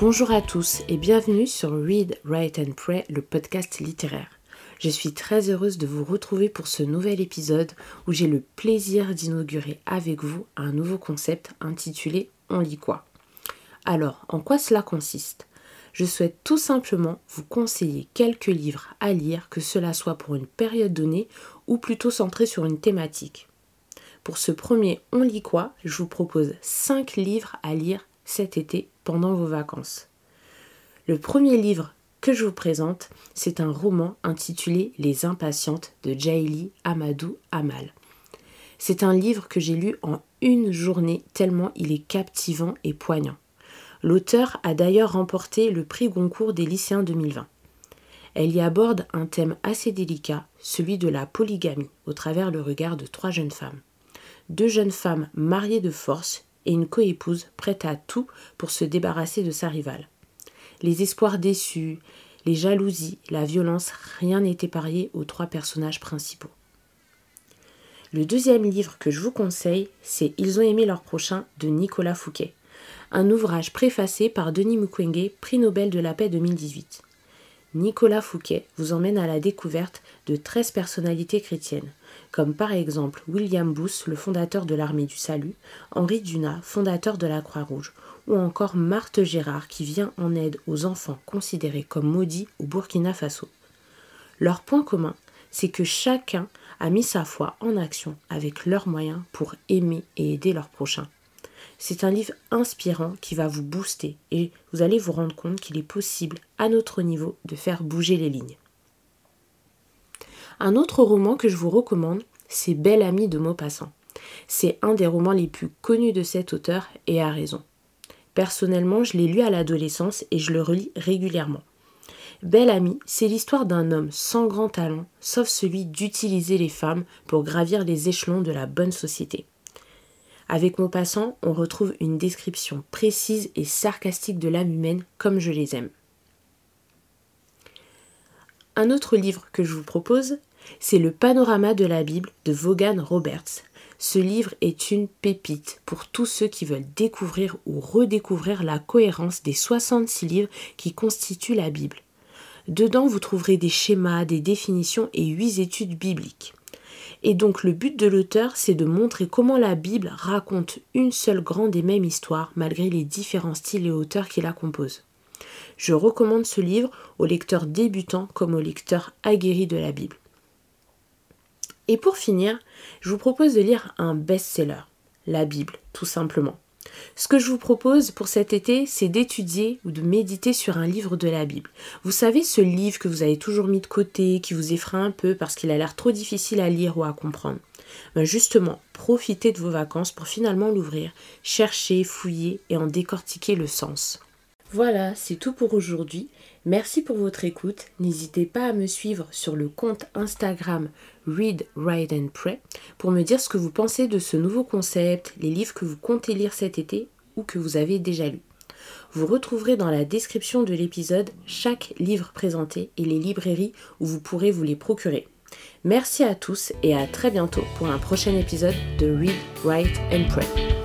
Bonjour à tous et bienvenue sur Read, Write and Pray, le podcast littéraire. Je suis très heureuse de vous retrouver pour ce nouvel épisode où j'ai le plaisir d'inaugurer avec vous un nouveau concept intitulé On lit quoi? Alors, en quoi cela consiste? Je souhaite tout simplement vous conseiller quelques livres à lire, que cela soit pour une période donnée ou plutôt centré sur une thématique. Pour ce premier On lit quoi Je vous propose 5 livres à lire cet été pendant vos vacances. Le premier livre que je vous présente, c'est un roman intitulé Les Impatientes de Jaili Amadou Amal. C'est un livre que j'ai lu en une journée tellement il est captivant et poignant. L'auteur a d'ailleurs remporté le prix Goncourt des lycéens 2020. Elle y aborde un thème assez délicat, celui de la polygamie, au travers le regard de trois jeunes femmes. Deux jeunes femmes mariées de force et une coépouse prête à tout pour se débarrasser de sa rivale. Les espoirs déçus, les jalousies, la violence, rien n'est épargné aux trois personnages principaux. Le deuxième livre que je vous conseille, c'est Ils ont aimé leur prochain de Nicolas Fouquet, un ouvrage préfacé par Denis Mukwege, prix Nobel de la paix 2018. Nicolas Fouquet vous emmène à la découverte de 13 personnalités chrétiennes, comme par exemple William Booth, le fondateur de l'Armée du Salut, Henri Dunat, fondateur de la Croix-Rouge, ou encore Marthe Gérard qui vient en aide aux enfants considérés comme maudits au Burkina Faso. Leur point commun, c'est que chacun a mis sa foi en action avec leurs moyens pour aimer et aider leur prochain. C'est un livre inspirant qui va vous booster et vous allez vous rendre compte qu'il est possible, à notre niveau, de faire bouger les lignes. Un autre roman que je vous recommande, c'est Belle Amie de Maupassant. C'est un des romans les plus connus de cet auteur et a raison. Personnellement, je l'ai lu à l'adolescence et je le relis régulièrement. Belle Amie, c'est l'histoire d'un homme sans grand talent, sauf celui d'utiliser les femmes pour gravir les échelons de la bonne société. Avec Maupassant, on retrouve une description précise et sarcastique de l'âme humaine comme je les aime. Un autre livre que je vous propose, c'est Le panorama de la Bible de Vaughan Roberts. Ce livre est une pépite pour tous ceux qui veulent découvrir ou redécouvrir la cohérence des 66 livres qui constituent la Bible. Dedans, vous trouverez des schémas, des définitions et 8 études bibliques. Et donc le but de l'auteur, c'est de montrer comment la Bible raconte une seule grande et même histoire, malgré les différents styles et auteurs qui la composent. Je recommande ce livre aux lecteurs débutants comme aux lecteurs aguerris de la Bible. Et pour finir, je vous propose de lire un best-seller, la Bible, tout simplement. Ce que je vous propose pour cet été, c'est d'étudier ou de méditer sur un livre de la Bible. Vous savez, ce livre que vous avez toujours mis de côté, qui vous effraie un peu parce qu'il a l'air trop difficile à lire ou à comprendre. Ben justement, profitez de vos vacances pour finalement l'ouvrir, chercher, fouiller et en décortiquer le sens. Voilà, c'est tout pour aujourd'hui. Merci pour votre écoute. N'hésitez pas à me suivre sur le compte Instagram Read, Write and Pray pour me dire ce que vous pensez de ce nouveau concept, les livres que vous comptez lire cet été ou que vous avez déjà lus. Vous retrouverez dans la description de l'épisode chaque livre présenté et les librairies où vous pourrez vous les procurer. Merci à tous et à très bientôt pour un prochain épisode de Read, Write and Pray.